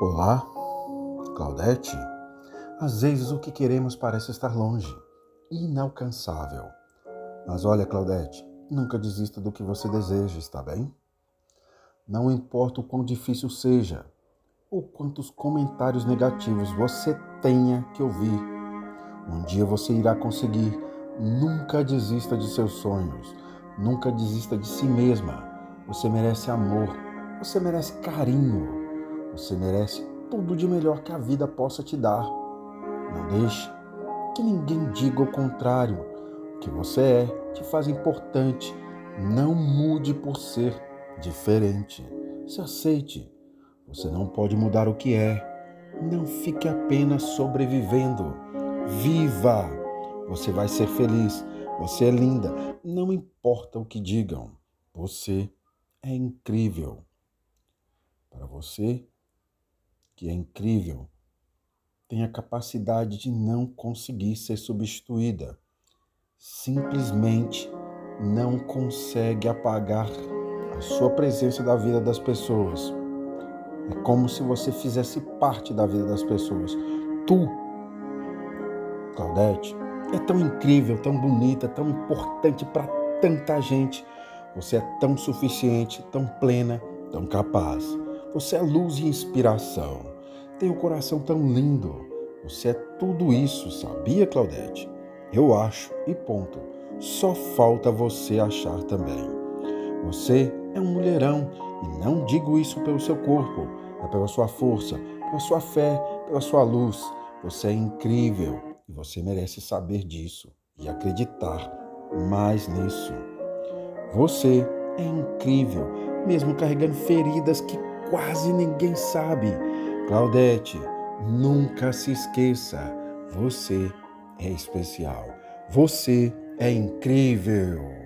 Olá, Claudete. Às vezes o que queremos parece estar longe, inalcançável. Mas olha, Claudete, nunca desista do que você deseja, está bem? Não importa o quão difícil seja, ou quantos comentários negativos você tenha que ouvir, um dia você irá conseguir. Nunca desista de seus sonhos, nunca desista de si mesma. Você merece amor, você merece carinho, você merece tudo de melhor que a vida possa te dar. Não deixe que ninguém diga o contrário. O que você é te faz importante. Não mude por ser diferente. Se aceite. Você não pode mudar o que é. Não fique apenas sobrevivendo. Viva! Você vai ser feliz. Você é linda. Não importa o que digam. Você é incrível. Para você, que é incrível, tem a capacidade de não conseguir ser substituída. Simplesmente não consegue apagar a sua presença da vida das pessoas. É como se você fizesse parte da vida das pessoas. Tu, Claudete, é tão incrível, tão bonita, tão importante para tanta gente. Você é tão suficiente, tão plena, tão capaz. Você é luz e inspiração. Tem um coração tão lindo. Você é tudo isso, sabia, Claudete? Eu acho e ponto. Só falta você achar também. Você é um mulherão e não digo isso pelo seu corpo, é pela sua força, pela sua fé, pela sua luz. Você é incrível e você merece saber disso e acreditar mais nisso. Você é incrível, mesmo carregando feridas que quase ninguém sabe. Claudete, nunca se esqueça, você é especial, você é incrível.